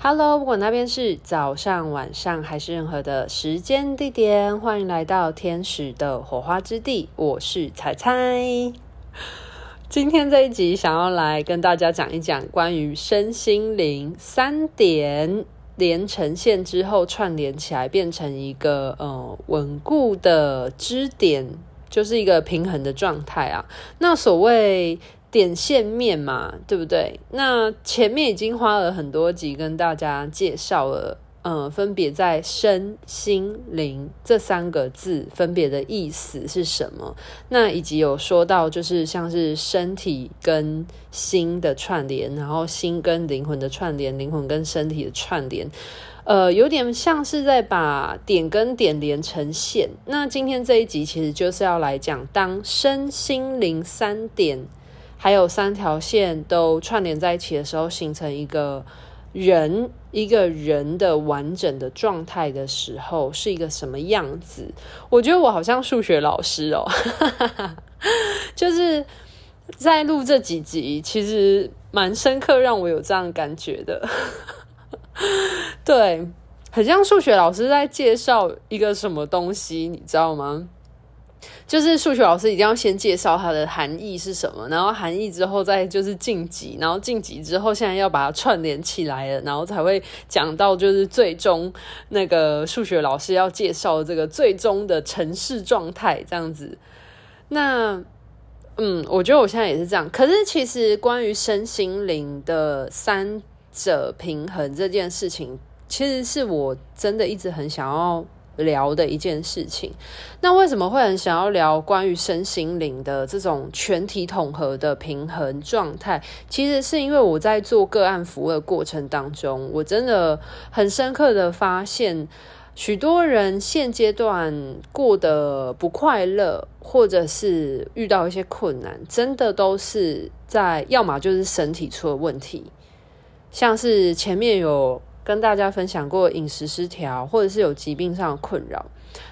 Hello，不管那边是早上、晚上还是任何的时间地点，欢迎来到天使的火花之地。我是彩彩。今天这一集想要来跟大家讲一讲关于身心灵三点连成线之后串联起来，变成一个呃稳固的支点，就是一个平衡的状态啊。那所谓。点线面嘛，对不对？那前面已经花了很多集跟大家介绍了，嗯，分别在身心灵这三个字分别的意思是什么？那以及有说到，就是像是身体跟心的串联，然后心跟灵魂的串联，灵魂跟身体的串联，呃，有点像是在把点跟点连成线。那今天这一集其实就是要来讲，当身心灵三点。还有三条线都串联在一起的时候，形成一个人，一个人的完整的状态的时候，是一个什么样子？我觉得我好像数学老师哦，就是在录这几集，其实蛮深刻，让我有这样感觉的。对，很像数学老师在介绍一个什么东西，你知道吗？就是数学老师一定要先介绍它的含义是什么，然后含义之后再就是晋级，然后晋级之后现在要把它串联起来了，然后才会讲到就是最终那个数学老师要介绍这个最终的程式状态这样子。那嗯，我觉得我现在也是这样。可是其实关于身心灵的三者平衡这件事情，其实是我真的一直很想要。聊的一件事情，那为什么会很想要聊关于身心灵的这种全体统合的平衡状态？其实是因为我在做个案服务的过程当中，我真的很深刻的发现，许多人现阶段过得不快乐，或者是遇到一些困难，真的都是在要么就是身体出了问题，像是前面有。跟大家分享过饮食失调，或者是有疾病上的困扰，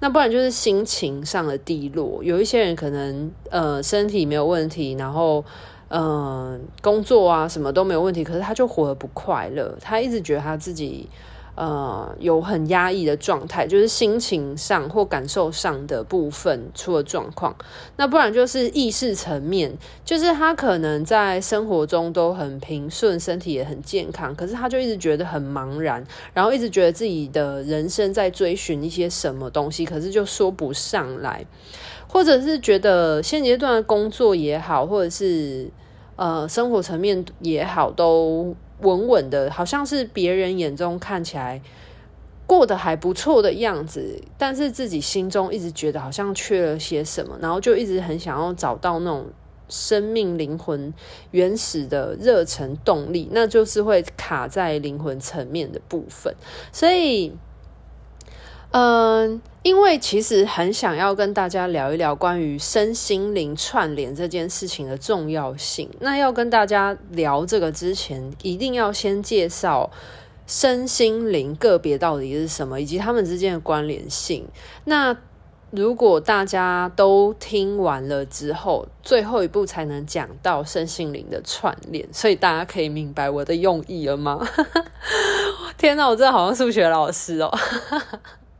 那不然就是心情上的低落。有一些人可能呃身体没有问题，然后嗯、呃、工作啊什么都没有问题，可是他就活得不快乐，他一直觉得他自己。呃，有很压抑的状态，就是心情上或感受上的部分出了状况。那不然就是意识层面，就是他可能在生活中都很平顺，身体也很健康，可是他就一直觉得很茫然，然后一直觉得自己的人生在追寻一些什么东西，可是就说不上来，或者是觉得现阶段的工作也好，或者是呃生活层面也好，都。稳稳的，好像是别人眼中看起来过得还不错的样子，但是自己心中一直觉得好像缺了些什么，然后就一直很想要找到那种生命灵魂原始的热忱动力，那就是会卡在灵魂层面的部分，所以。嗯，因为其实很想要跟大家聊一聊关于身心灵串联这件事情的重要性。那要跟大家聊这个之前，一定要先介绍身心灵个别到底是什么，以及他们之间的关联性。那如果大家都听完了之后，最后一步才能讲到身心灵的串联，所以大家可以明白我的用意了吗？天哪，我真的好像数学老师哦！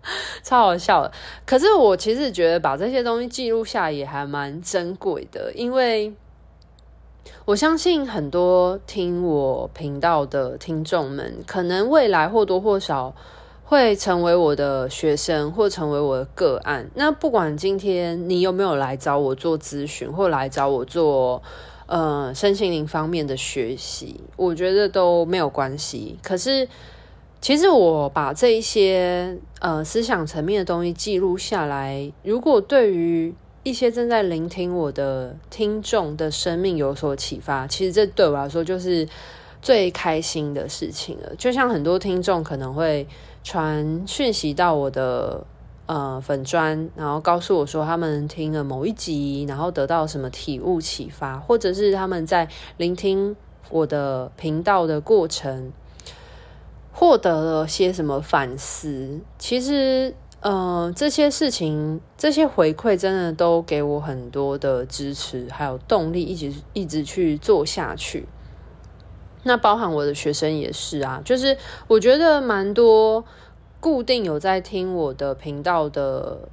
超好笑的，可是我其实觉得把这些东西记录下也还蛮珍贵的，因为我相信很多听我频道的听众们，可能未来或多或少会成为我的学生，或成为我的个案。那不管今天你有没有来找我做咨询，或来找我做呃身心灵方面的学习，我觉得都没有关系。可是。其实我把这一些呃思想层面的东西记录下来，如果对于一些正在聆听我的听众的生命有所启发，其实这对我来说就是最开心的事情了。就像很多听众可能会传讯息到我的呃粉专，然后告诉我说他们听了某一集，然后得到什么体悟启发，或者是他们在聆听我的频道的过程。获得了些什么反思？其实，呃，这些事情、这些回馈，真的都给我很多的支持，还有动力，一直一直去做下去。那包含我的学生也是啊，就是我觉得蛮多固定有在听我的频道的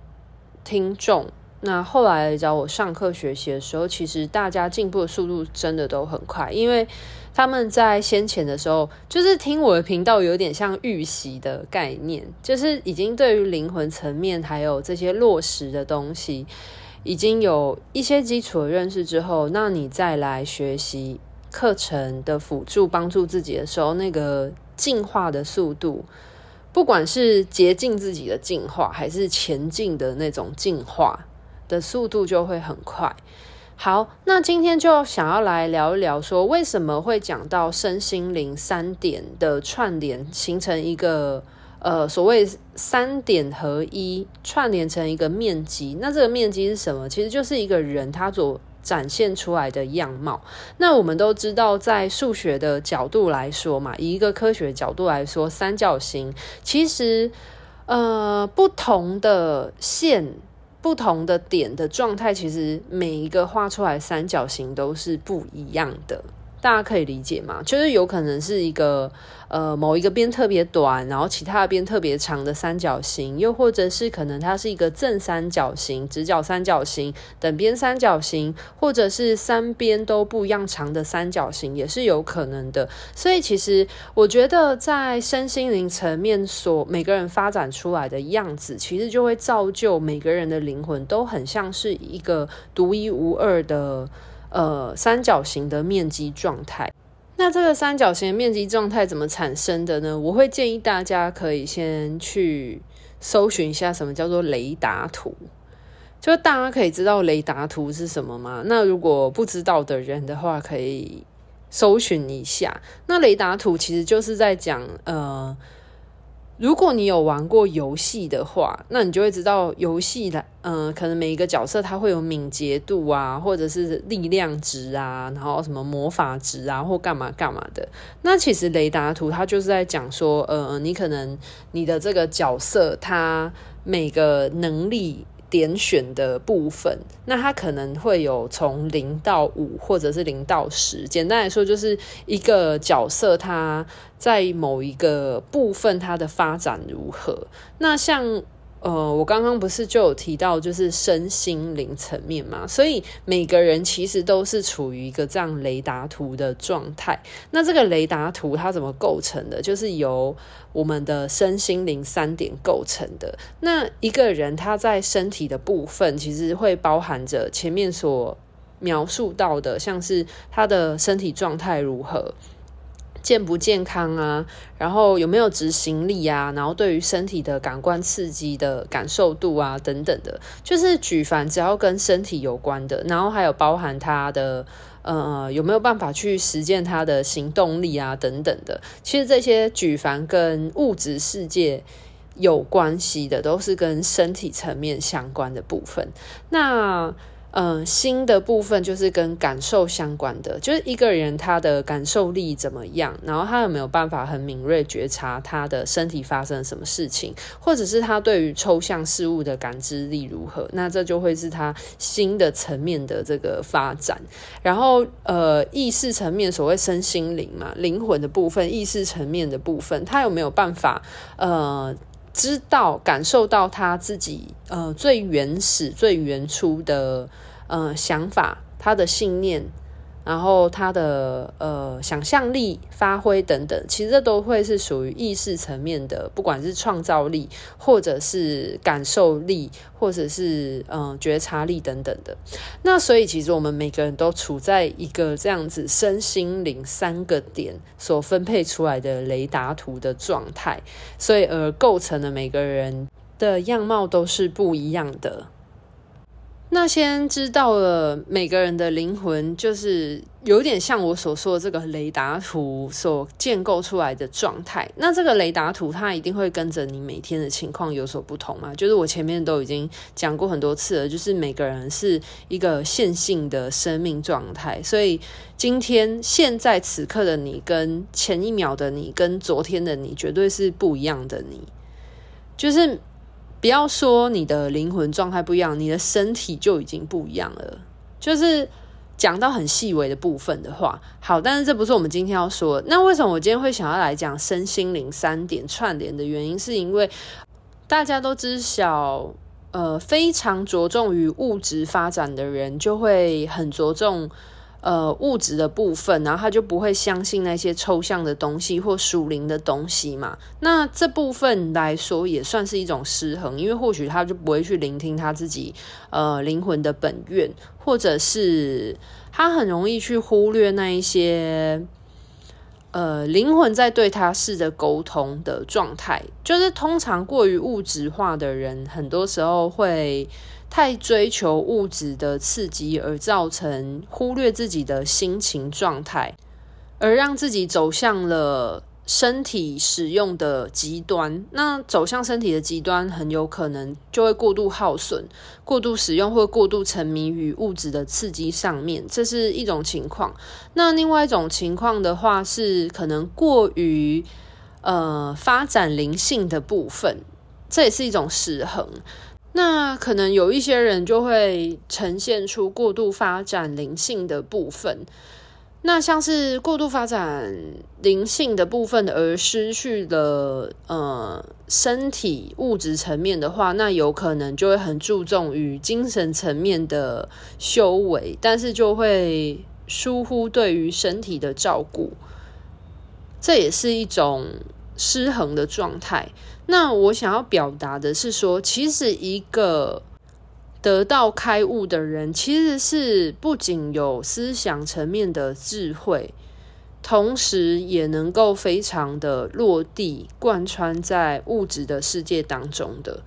听众。那后来找我上课学习的时候，其实大家进步的速度真的都很快，因为他们在先前的时候，就是听我的频道有点像预习的概念，就是已经对于灵魂层面还有这些落实的东西，已经有一些基础的认识之后，那你再来学习课程的辅助帮助自己的时候，那个进化的速度，不管是洁净自己的进化，还是前进的那种进化。的速度就会很快。好，那今天就想要来聊一聊，说为什么会讲到身心灵三点的串联，形成一个呃所谓三点合一，串联成一个面积。那这个面积是什么？其实就是一个人他所展现出来的样貌。那我们都知道，在数学的角度来说嘛，以一个科学角度来说，三角形其实呃不同的线。不同的点的状态，其实每一个画出来三角形都是不一样的。大家可以理解吗？就是有可能是一个呃某一个边特别短，然后其他的边特别长的三角形，又或者是可能它是一个正三角形、直角三角形、等边三角形，或者是三边都不一样长的三角形，也是有可能的。所以其实我觉得在身心灵层面所每个人发展出来的样子，其实就会造就每个人的灵魂都很像是一个独一无二的。呃，三角形的面积状态。那这个三角形的面积状态怎么产生的呢？我会建议大家可以先去搜寻一下什么叫做雷达图，就大家可以知道雷达图是什么吗？那如果不知道的人的话，可以搜寻一下。那雷达图其实就是在讲，呃。如果你有玩过游戏的话，那你就会知道游戏的，嗯、可能每一个角色它会有敏捷度啊，或者是力量值啊，然后什么魔法值啊，或干嘛干嘛的。那其实雷达图它就是在讲说，呃，你可能你的这个角色它每个能力。点选的部分，那它可能会有从零到五，或者是零到十。简单来说，就是一个角色它在某一个部分它的发展如何。那像。呃，我刚刚不是就有提到，就是身心灵层面嘛，所以每个人其实都是处于一个这样雷达图的状态。那这个雷达图它怎么构成的？就是由我们的身心灵三点构成的。那一个人他在身体的部分，其实会包含着前面所描述到的，像是他的身体状态如何。健不健康啊？然后有没有执行力啊？然后对于身体的感官刺激的感受度啊，等等的，就是举凡只要跟身体有关的，然后还有包含他的呃有没有办法去实践他的行动力啊，等等的。其实这些举凡跟物质世界有关系的，都是跟身体层面相关的部分。那。嗯，心的部分就是跟感受相关的，就是一个人他的感受力怎么样，然后他有没有办法很敏锐觉察他的身体发生什么事情，或者是他对于抽象事物的感知力如何，那这就会是他心的层面的这个发展。然后，呃，意识层面，所谓身心灵嘛，灵魂的部分，意识层面的部分，他有没有办法，呃，知道感受到他自己，呃，最原始、最原初的。呃，想法、他的信念，然后他的呃想象力发挥等等，其实这都会是属于意识层面的，不管是创造力，或者是感受力，或者是嗯、觉察力等等的。那所以，其实我们每个人都处在一个这样子身心灵三个点所分配出来的雷达图的状态，所以而构成的每个人的样貌都是不一样的。那先知道了每个人的灵魂，就是有点像我所说的这个雷达图所建构出来的状态。那这个雷达图它一定会跟着你每天的情况有所不同嘛？就是我前面都已经讲过很多次了，就是每个人是一个线性的生命状态，所以今天现在此刻的你，跟前一秒的你，跟昨天的你，绝对是不一样的你，就是。不要说你的灵魂状态不一样，你的身体就已经不一样了。就是讲到很细微的部分的话，好，但是这不是我们今天要说。那为什么我今天会想要来讲身心灵三点串联的原因，是因为大家都知晓，呃，非常着重于物质发展的人，就会很着重。呃，物质的部分，然后他就不会相信那些抽象的东西或属灵的东西嘛。那这部分来说也算是一种失衡，因为或许他就不会去聆听他自己呃灵魂的本愿，或者是他很容易去忽略那一些呃灵魂在对他试着沟通的状态。就是通常过于物质化的人，很多时候会。太追求物质的刺激，而造成忽略自己的心情状态，而让自己走向了身体使用的极端。那走向身体的极端，很有可能就会过度耗损、过度使用或过度沉迷于物质的刺激上面，这是一种情况。那另外一种情况的话，是可能过于呃发展灵性的部分，这也是一种失衡。那可能有一些人就会呈现出过度发展灵性的部分，那像是过度发展灵性的部分而失去了呃身体物质层面的话，那有可能就会很注重于精神层面的修为，但是就会疏忽对于身体的照顾，这也是一种失衡的状态。那我想要表达的是说，其实一个得到开悟的人，其实是不仅有思想层面的智慧，同时也能够非常的落地，贯穿在物质的世界当中的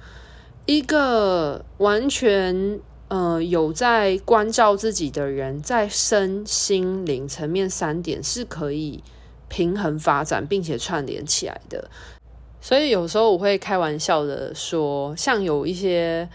一个完全呃有在关照自己的人，在身心灵层面三点是可以平衡发展，并且串联起来的。所以有时候我会开玩笑的说，像有一些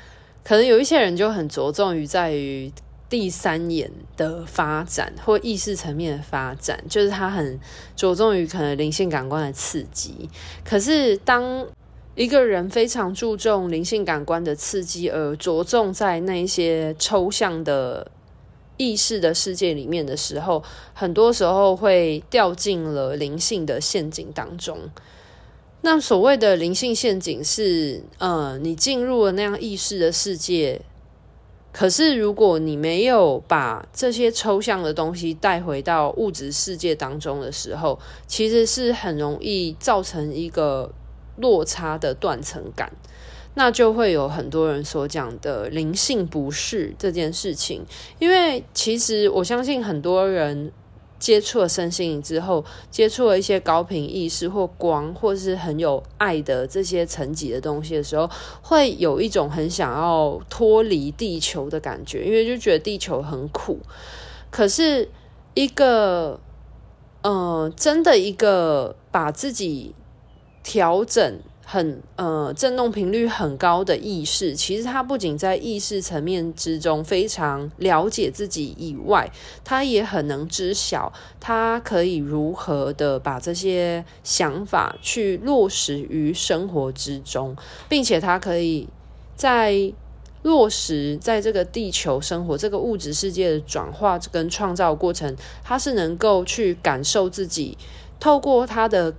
可能有一些人就很着重于在于第三眼的发展或意识层面的发展，就是他很着重于可能灵性感官的刺激。可是当一个人非常注重灵性感官的刺激，而着重在那一些抽象的意识的世界里面的时候，很多时候会掉进了灵性的陷阱当中。那所谓的灵性陷阱是，呃，你进入了那样意识的世界，可是如果你没有把这些抽象的东西带回到物质世界当中的时候，其实是很容易造成一个落差的断层感，那就会有很多人所讲的灵性不适这件事情，因为其实我相信很多人。接触了身心灵之后，接触了一些高频意识或光，或是很有爱的这些层级的东西的时候，会有一种很想要脱离地球的感觉，因为就觉得地球很苦。可是，一个，呃，真的一个把自己调整。很呃，震动频率很高的意识，其实它不仅在意识层面之中非常了解自己以外，它也很能知晓，它可以如何的把这些想法去落实于生活之中，并且它可以在落实在这个地球生活这个物质世界的转化跟创造过程，它是能够去感受自己，透过它的。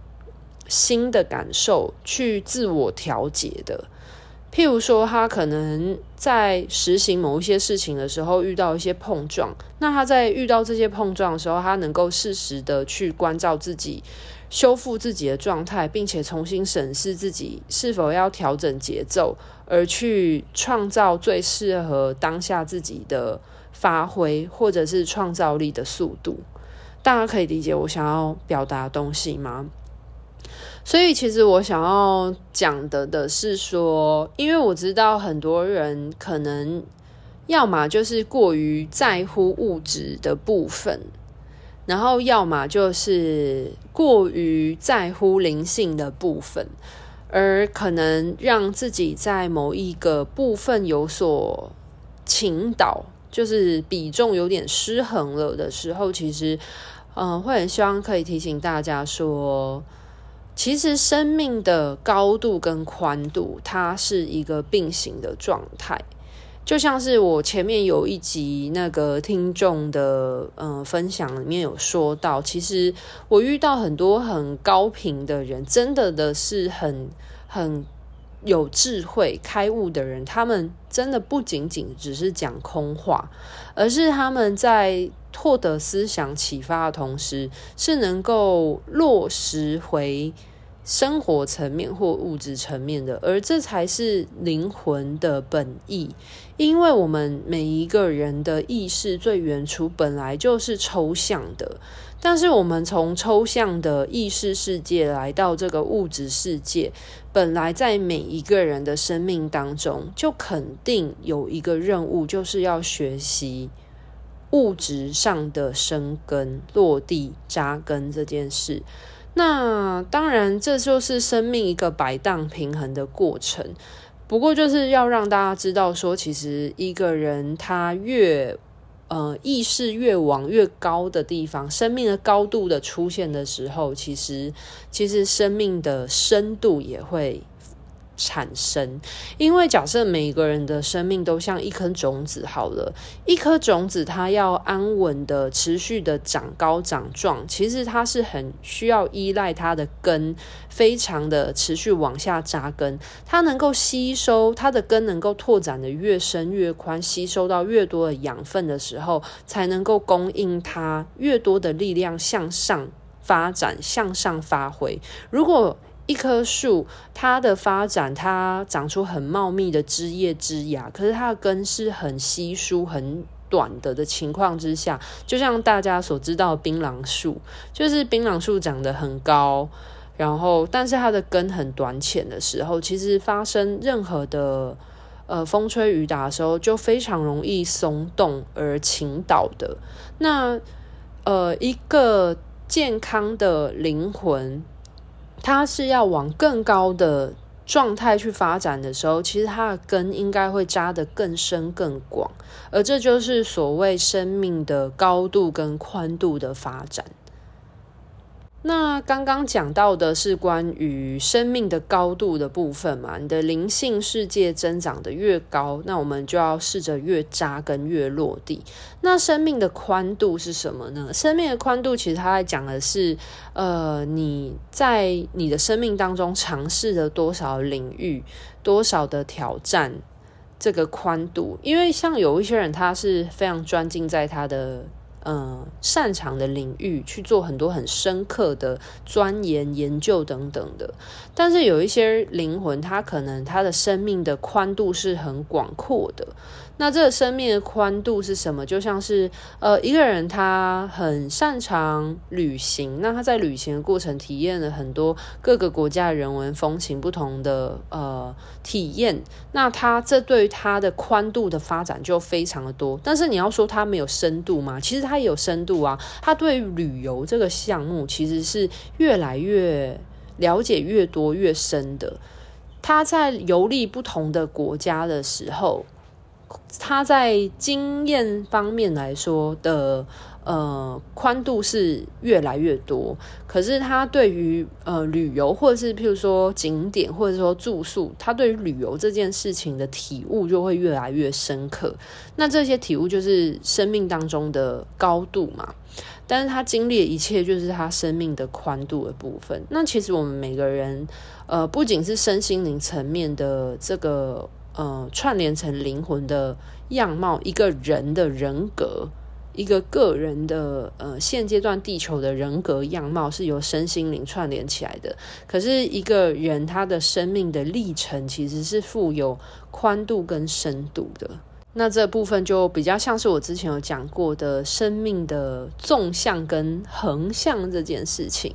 新的感受去自我调节的，譬如说，他可能在实行某一些事情的时候遇到一些碰撞，那他在遇到这些碰撞的时候，他能够适时的去关照自己，修复自己的状态，并且重新审视自己是否要调整节奏，而去创造最适合当下自己的发挥，或者是创造力的速度。大家可以理解我想要表达的东西吗？所以，其实我想要讲的的是说，因为我知道很多人可能要么就是过于在乎物质的部分，然后要么就是过于在乎灵性的部分，而可能让自己在某一个部分有所倾倒，就是比重有点失衡了的时候，其实，嗯、呃，会很希望可以提醒大家说。其实生命的高度跟宽度，它是一个并行的状态。就像是我前面有一集那个听众的嗯、分享里面有说到，其实我遇到很多很高频的人，真的的是很很有智慧、开悟的人，他们真的不仅仅只是讲空话，而是他们在获得思想启发的同时，是能够落实回。生活层面或物质层面的，而这才是灵魂的本意。因为我们每一个人的意识最原初本来就是抽象的，但是我们从抽象的意识世界来到这个物质世界，本来在每一个人的生命当中就肯定有一个任务，就是要学习物质上的生根、落地、扎根这件事。那当然，这就是生命一个摆荡平衡的过程。不过，就是要让大家知道说，其实一个人他越呃意识越往越高的地方，生命的高度的出现的时候，其实其实生命的深度也会。产生，因为假设每一个人的生命都像一颗种子，好了，一颗种子它要安稳的、持续的长高长壮，其实它是很需要依赖它的根，非常的持续往下扎根，它能够吸收它的根能够拓展的越深越宽，吸收到越多的养分的时候，才能够供应它越多的力量向上发展、向上发挥。如果一棵树，它的发展，它长出很茂密的枝叶枝芽，可是它的根是很稀疏、很短的的情况之下，就像大家所知道的槟榔树，就是槟榔树长得很高，然后但是它的根很短浅的时候，其实发生任何的呃风吹雨打的时候，就非常容易松动而倾倒的。那呃，一个健康的灵魂。它是要往更高的状态去发展的时候，其实它的根应该会扎得更深更广，而这就是所谓生命的高度跟宽度的发展。那刚刚讲到的是关于生命的高度的部分嘛，你的灵性世界增长得越高，那我们就要试着越扎根越落地。那生命的宽度是什么呢？生命的宽度其实它在讲的是，呃，你在你的生命当中尝试了多少领域，多少的挑战，这个宽度。因为像有一些人，他是非常专精在他的。嗯，擅长的领域去做很多很深刻的钻研、研究等等的，但是有一些灵魂，它可能它的生命的宽度是很广阔的。那这个生命的宽度是什么？就像是呃，一个人他很擅长旅行，那他在旅行的过程体验了很多各个国家的人文风情不同的呃体验，那他这对于他的宽度的发展就非常的多。但是你要说他没有深度吗？其实他也有深度啊。他对旅游这个项目其实是越来越了解越多越深的。他在游历不同的国家的时候。他在经验方面来说的呃宽度是越来越多，可是他对于呃旅游或者是譬如说景点或者说住宿，他对于旅游这件事情的体悟就会越来越深刻。那这些体悟就是生命当中的高度嘛，但是他经历的一切就是他生命的宽度的部分。那其实我们每个人呃不仅是身心灵层面的这个。呃，串联成灵魂的样貌，一个人的人格，一个个人的呃，现阶段地球的人格样貌是由身心灵串联起来的。可是，一个人他的生命的历程其实是富有宽度跟深度的。那这部分就比较像是我之前有讲过的生命的纵向跟横向这件事情。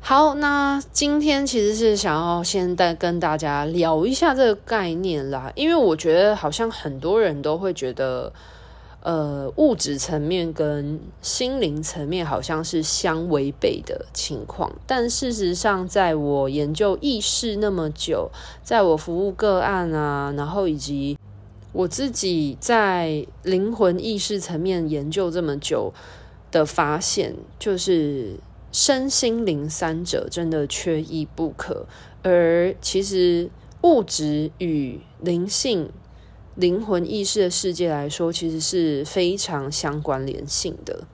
好，那今天其实是想要先带跟大家聊一下这个概念啦，因为我觉得好像很多人都会觉得，呃，物质层面跟心灵层面好像是相违背的情况，但事实上，在我研究意识那么久，在我服务个案啊，然后以及我自己在灵魂意识层面研究这么久的发现，就是。身心灵三者真的缺一不可，而其实物质与灵性灵魂意识的世界来说，其实是非常相关联性的。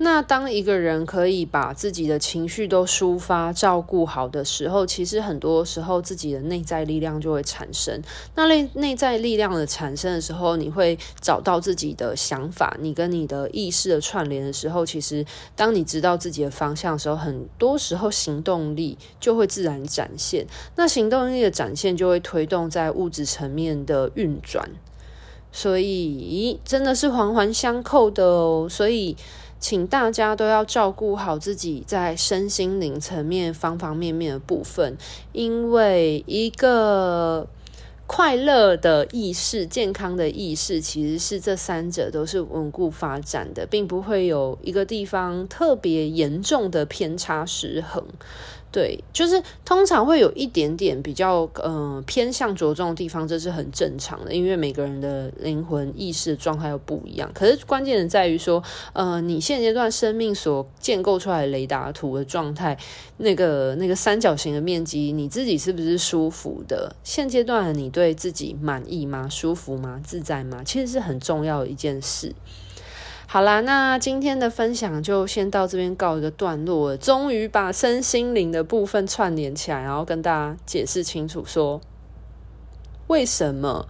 那当一个人可以把自己的情绪都抒发、照顾好的时候，其实很多时候自己的内在力量就会产生。那内内在力量的产生的时候，你会找到自己的想法，你跟你的意识的串联的时候，其实当你知道自己的方向的时候，很多时候行动力就会自然展现。那行动力的展现就会推动在物质层面的运转，所以真的是环环相扣的哦。所以。请大家都要照顾好自己在身心灵层面方方面面的部分，因为一个快乐的意识、健康的意识，其实是这三者都是稳固发展的，并不会有一个地方特别严重的偏差失衡。对，就是通常会有一点点比较呃偏向着重的地方，这是很正常的，因为每个人的灵魂意识状态又不一样。可是关键的在于说，呃，你现阶段生命所建构出来的雷达图的状态，那个那个三角形的面积，你自己是不是舒服的？现阶段你对自己满意吗？舒服吗？自在吗？其实是很重要的一件事。好啦，那今天的分享就先到这边告一个段落。终于把身心灵的部分串联起来，然后跟大家解释清楚说，为什么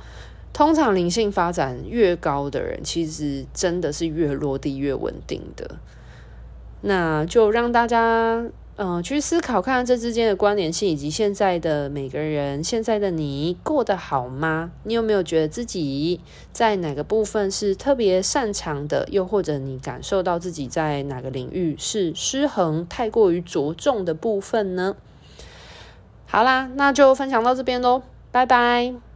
通常灵性发展越高的人，其实真的是越落地越稳定的。那就让大家。嗯，去思考看看这之间的关联性，以及现在的每个人，现在的你过得好吗？你有没有觉得自己在哪个部分是特别擅长的？又或者你感受到自己在哪个领域是失衡、太过于着重的部分呢？好啦，那就分享到这边喽，拜拜。